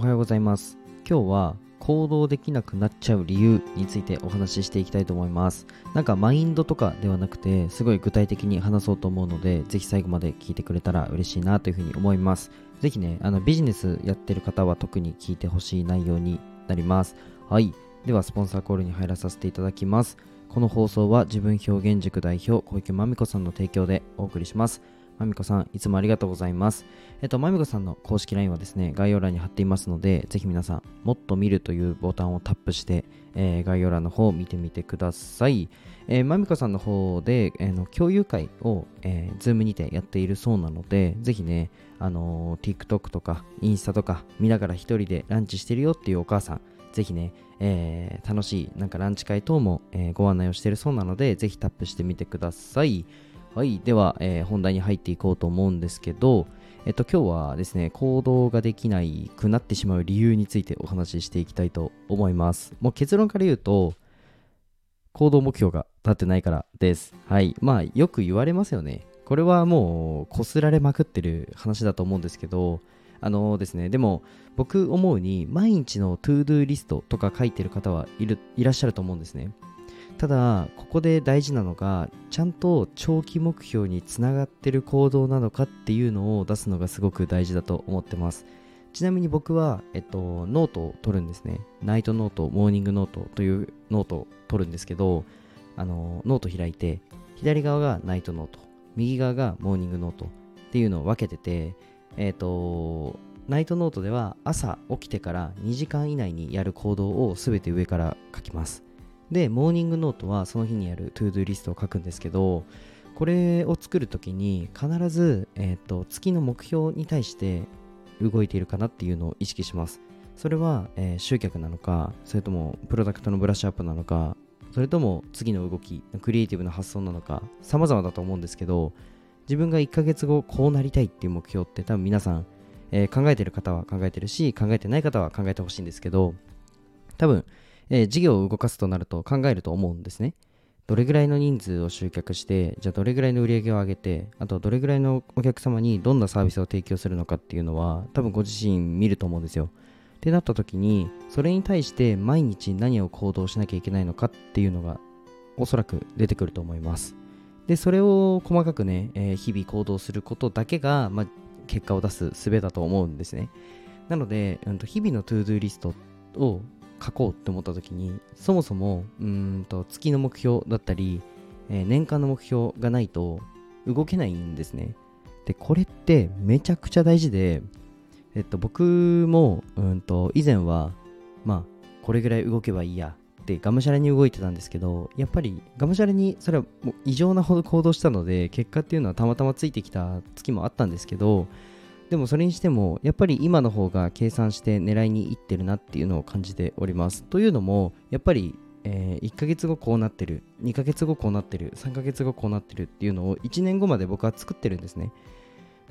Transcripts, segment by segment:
おはようございます。今日は行動できなくなっちゃう理由についてお話ししていきたいと思います。なんかマインドとかではなくてすごい具体的に話そうと思うのでぜひ最後まで聞いてくれたら嬉しいなというふうに思います。ぜひねあのビジネスやってる方は特に聞いてほしい内容になります。はい。ではスポンサーコールに入らさせていただきます。この放送は自分表現塾代表小池まみこさんの提供でお送りします。まみこさん、いつもありがとうございます。えっと、まみこさんの公式 LINE はですね、概要欄に貼っていますので、ぜひ皆さん、もっと見るというボタンをタップして、えー、概要欄の方を見てみてください。えー、まみこさんの方で、えー、の共有会を、えー、 Zoom にてやっているそうなので、ぜひね、あのー、TikTok とかインスタとか見ながら一人でランチしてるよっていうお母さん、ぜひね、えー、楽しいなんかランチ会等も、えー、ご案内をしてるそうなので、ぜひタップしてみてください。はい、では、えー、本題に入っていこうと思うんですけど、えっと、今日はですね、行動ができなくなってしまう理由についてお話ししていきたいと思います。もう結論から言うと、行動目標が立ってないからです。はい。まあ、よく言われますよね。これはもう、こすられまくってる話だと思うんですけど、あのー、ですね、でも、僕思うに、毎日の to-do リストとか書いてる方はいるいらっしゃると思うんですね。ただここで大事なのがちゃんと長期目標につながってる行動なのかっていうのを出すのがすごく大事だと思ってます。ちなみに僕は、えっと、ノートを取るんですね。ナイトノートモーニングノートというノートを取るんですけどあのノート開いて左側がナイトノート右側がモーニングノートっていうのを分けててえっ、とナイトノートでは朝起きてから2時間以内にやる行動を全て上から書きます。で、モーニングノートはその日にやるトゥードゥリストを書くんですけど、これを作るときに必ず、えーと、月の目標に対して動いているかなっていうのを意識します。それは、えー、集客なのか、それともプロダクトのブラッシュアップなのか、それとも次の動き、クリエイティブな発想なのか、様々だと思うんですけど、自分が1ヶ月後こうなりたいっていう目標って多分皆さん、えー、考えてる方は考えてるし、考えてない方は考えてほしいんですけど、多分、えー、事業を動かすとなると考えると思うんですね。どれぐらいの人数を集客して、じゃあどれぐらいの売り上げを上げて、あとどれぐらいのお客様にどんなサービスを提供するのかっていうのは、多分ご自身見ると思うんですよ。ってなった時に、それに対して毎日何を行動しなきゃいけないのかっていうのが、おそらく出てくると思います。で、それを細かくね、えー、日々行動することだけが、まあ、結果を出す術だと思うんですね。なので、うん、と日々の to-do リストを書こうって思った時にそもそもうんと月の目標だったり、えー、年間の目標がないと動けないんですね。でこれってめちゃくちゃ大事でえっと僕もうんと以前はまあこれぐらい動けばいいやってがむしゃらに動いてたんですけどやっぱりがむしゃらにそれはもう異常なほど行動したので結果っていうのはたまたまついてきた月もあったんですけどでもそれにしても、やっぱり今の方が計算して狙いにいってるなっていうのを感じております。というのも、やっぱり、えー、1ヶ月後こうなってる、2ヶ月後こうなってる、3ヶ月後こうなってるっていうのを1年後まで僕は作ってるんですね。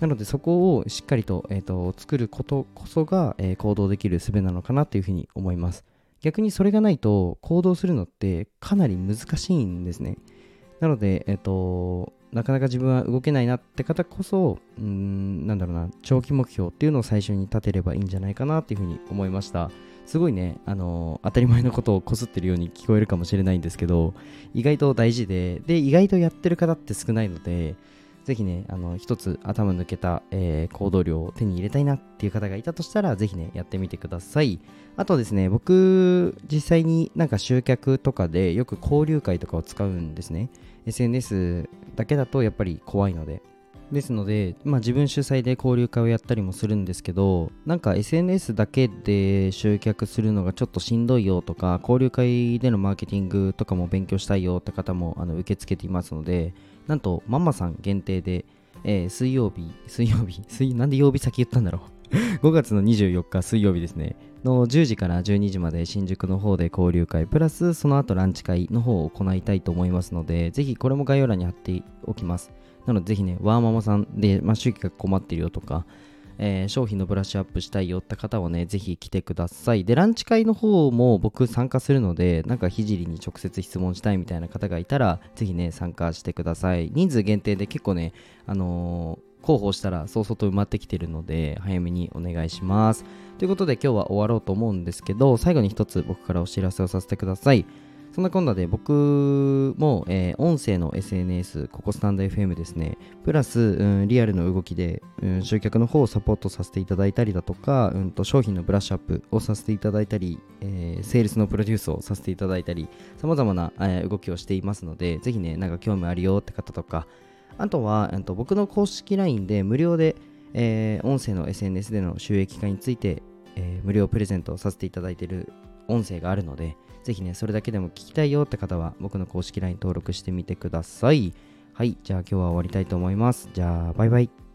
なのでそこをしっかりと,、えーと、作ることこそが、えー、行動できる術なのかなというふうに思います。逆にそれがないと行動するのってかなり難しいんですね。なので、えっ、ー、と、なかなか自分は動けないなって方こそ、うん、なんだろうな、長期目標っていうのを最初に立てればいいんじゃないかなっていうふうに思いました。すごいね、あの当たり前のことをこすってるように聞こえるかもしれないんですけど、意外と大事で、で、意外とやってる方って少ないので、ぜひね、あの、一つ頭抜けた、えー、行動量を手に入れたいなっていう方がいたとしたら、ぜひね、やってみてください。あとですね、僕、実際になんか集客とかでよく交流会とかを使うんですね。SNS だけだとやっぱり怖いので。ですので、まあ、自分主催で交流会をやったりもするんですけど、なんか SNS だけで集客するのがちょっとしんどいよとか、交流会でのマーケティングとかも勉強したいよって方もあの受け付けていますので、なんとママさん限定で、えー、水曜日、水曜日、水なんで曜日先言ったんだろう 5月の24日水曜日ですね。の10時から12時まで新宿の方で交流会、プラスその後ランチ会の方を行いたいと思いますので、ぜひこれも概要欄に貼っておきます。なのでぜひね、ワーママさんで、まあ、収益が困ってるよとか、えー、商品のブラッシュアップしたいよって方はね、ぜひ来てください。で、ランチ会の方も僕参加するので、なんかひじりに直接質問したいみたいな方がいたら、ぜひね、参加してください。人数限定で結構ね、あのー広報したらそうそうと埋まってきてるので早めにお願いします。ということで今日は終わろうと思うんですけど最後に一つ僕からお知らせをさせてください。そんなこんなで僕も、えー、音声の SNS、ここスタンド FM ですね、プラス、うん、リアルの動きで、うん、集客の方をサポートさせていただいたりだとか、うん、と商品のブラッシュアップをさせていただいたり、えー、セールスのプロデュースをさせていただいたり、様々な、えー、動きをしていますので、ぜひね、なんか興味あるよって方とか、あとは、と僕の公式 LINE で無料で、えー、音声の SNS での収益化について、えー、無料プレゼントさせていただいている音声があるので、ぜひね、それだけでも聞きたいよって方は、僕の公式 LINE 登録してみてください。はい、じゃあ今日は終わりたいと思います。じゃあ、バイバイ。